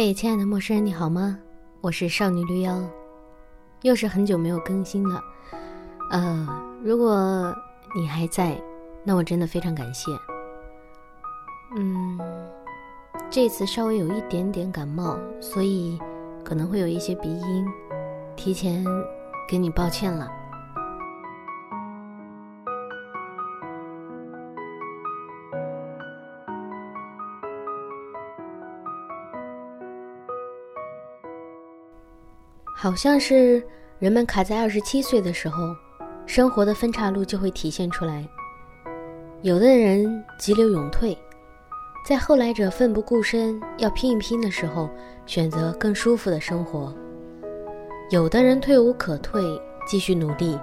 嘿，亲爱的陌生人，你好吗？我是少女绿妖，又是很久没有更新了。呃，如果你还在，那我真的非常感谢。嗯，这次稍微有一点点感冒，所以可能会有一些鼻音，提前给你抱歉了。好像是人们卡在二十七岁的时候，生活的分岔路就会体现出来。有的人急流勇退，在后来者奋不顾身要拼一拼的时候，选择更舒服的生活；有的人退无可退，继续努力。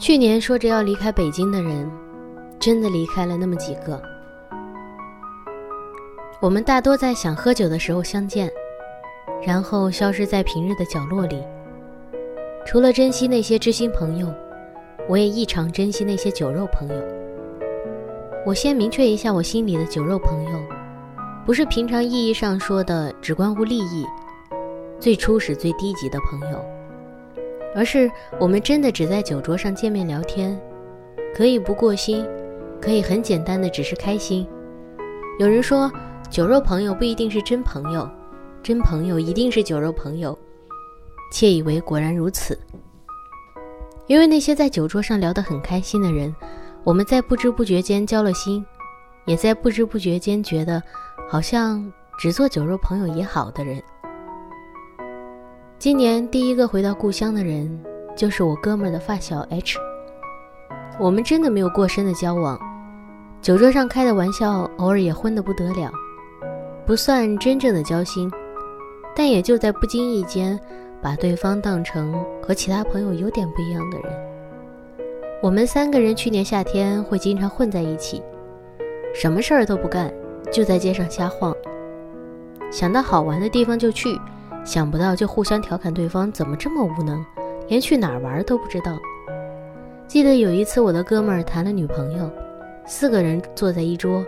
去年说着要离开北京的人，真的离开了那么几个。我们大多在想喝酒的时候相见。然后消失在平日的角落里。除了珍惜那些知心朋友，我也异常珍惜那些酒肉朋友。我先明确一下我心里的酒肉朋友，不是平常意义上说的只关乎利益、最初始最低级的朋友，而是我们真的只在酒桌上见面聊天，可以不过心，可以很简单的只是开心。有人说，酒肉朋友不一定是真朋友。真朋友一定是酒肉朋友，窃以为果然如此。因为那些在酒桌上聊得很开心的人，我们在不知不觉间交了心，也在不知不觉间觉得，好像只做酒肉朋友也好的人。今年第一个回到故乡的人，就是我哥们的发小 H。我们真的没有过深的交往，酒桌上开的玩笑，偶尔也荤得不得了，不算真正的交心。但也就在不经意间，把对方当成和其他朋友有点不一样的人。我们三个人去年夏天会经常混在一起，什么事儿都不干，就在街上瞎晃。想到好玩的地方就去，想不到就互相调侃对方怎么这么无能，连去哪儿玩都不知道。记得有一次我的哥们儿谈了女朋友，四个人坐在一桌，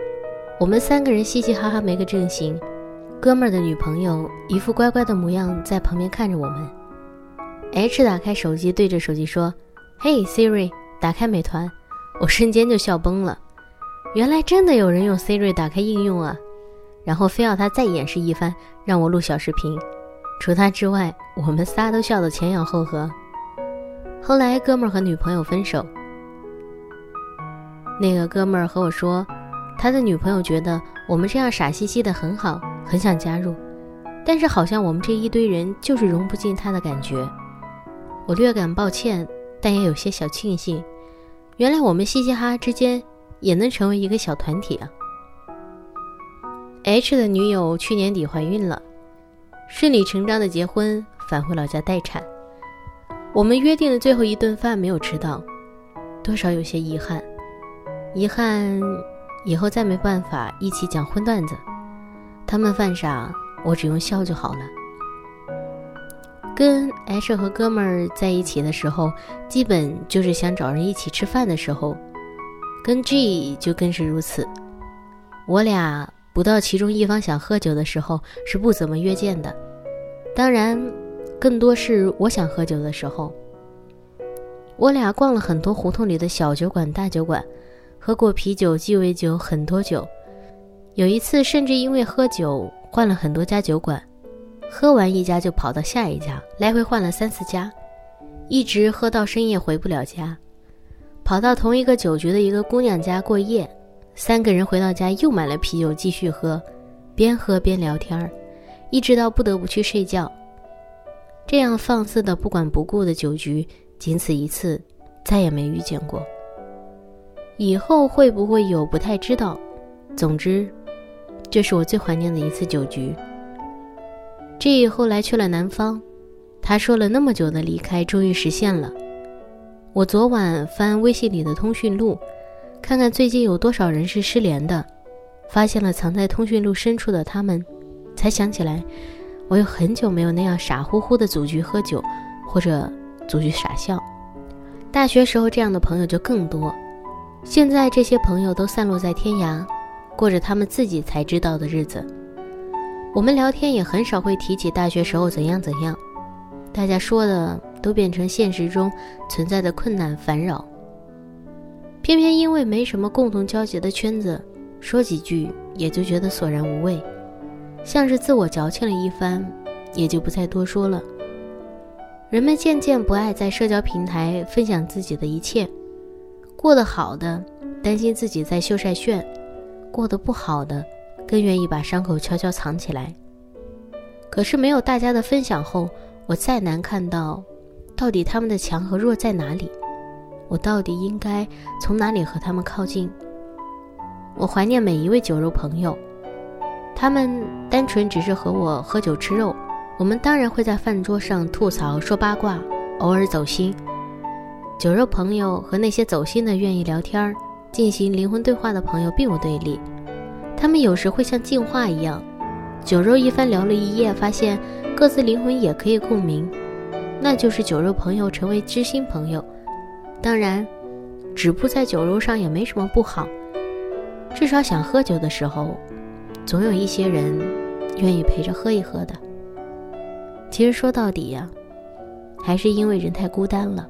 我们三个人嘻嘻哈哈没个正形。哥们儿的女朋友一副乖乖的模样，在旁边看着我们。H 打开手机，对着手机说：“嘿，Siri，打开美团。”我瞬间就笑崩了。原来真的有人用 Siri 打开应用啊！然后非要他再演示一番，让我录小视频。除他之外，我们仨都笑得前仰后合。后来哥们儿和女朋友分手，那个哥们儿和我说，他的女朋友觉得我们这样傻兮兮的很好。很想加入，但是好像我们这一堆人就是融不进他的感觉。我略感抱歉，但也有些小庆幸。原来我们嘻嘻哈哈之间也能成为一个小团体啊。H 的女友去年底怀孕了，顺理成章的结婚，返回老家待产。我们约定的最后一顿饭没有吃到，多少有些遗憾。遗憾，以后再没办法一起讲荤段子。他们犯傻，我只用笑就好了。跟 H 和哥们儿在一起的时候，基本就是想找人一起吃饭的时候；跟 G 就更是如此。我俩不到其中一方想喝酒的时候，是不怎么约见的。当然，更多是我想喝酒的时候。我俩逛了很多胡同里的小酒馆、大酒馆，喝过啤酒、鸡尾酒，很多酒。有一次，甚至因为喝酒换了很多家酒馆，喝完一家就跑到下一家，来回换了三四家，一直喝到深夜回不了家，跑到同一个酒局的一个姑娘家过夜，三个人回到家又买了啤酒继续喝，边喝边聊天儿一直到不得不去睡觉。这样放肆的不管不顾的酒局，仅此一次，再也没遇见过。以后会不会有，不太知道。总之。这是我最怀念的一次酒局。G 后来去了南方，他说了那么久的离开，终于实现了。我昨晚翻微信里的通讯录，看看最近有多少人是失联的，发现了藏在通讯录深处的他们，才想起来，我有很久没有那样傻乎乎的组局喝酒，或者组局傻笑。大学时候这样的朋友就更多，现在这些朋友都散落在天涯。过着他们自己才知道的日子。我们聊天也很少会提起大学时候怎样怎样，大家说的都变成现实中存在的困难烦扰。偏偏因为没什么共同交集的圈子，说几句也就觉得索然无味，像是自我矫情了一番，也就不再多说了。人们渐渐不爱在社交平台分享自己的一切，过得好的担心自己在秀晒炫，过得不好的更愿意把伤口悄悄藏起来。可是没有大家的分享后，我再难看到，到底他们的强和弱在哪里。我到底应该从哪里和他们靠近？我怀念每一位酒肉朋友，他们单纯只是和我喝酒吃肉。我们当然会在饭桌上吐槽说八卦，偶尔走心。酒肉朋友和那些走心的、愿意聊天儿、进行灵魂对话的朋友并无对立，他们有时会像进化一样，酒肉一番聊了一夜，发现各自灵魂也可以共鸣，那就是酒肉朋友成为知心朋友。当然，止步在酒肉上也没什么不好。至少想喝酒的时候，总有一些人愿意陪着喝一喝的。其实说到底呀，还是因为人太孤单了。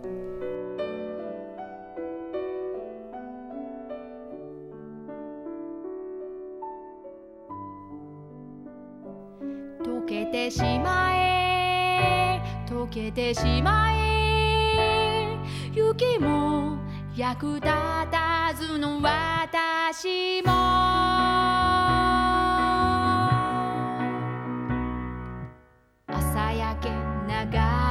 雪も役立たずの私も。朝焼け長い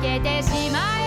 けてしまう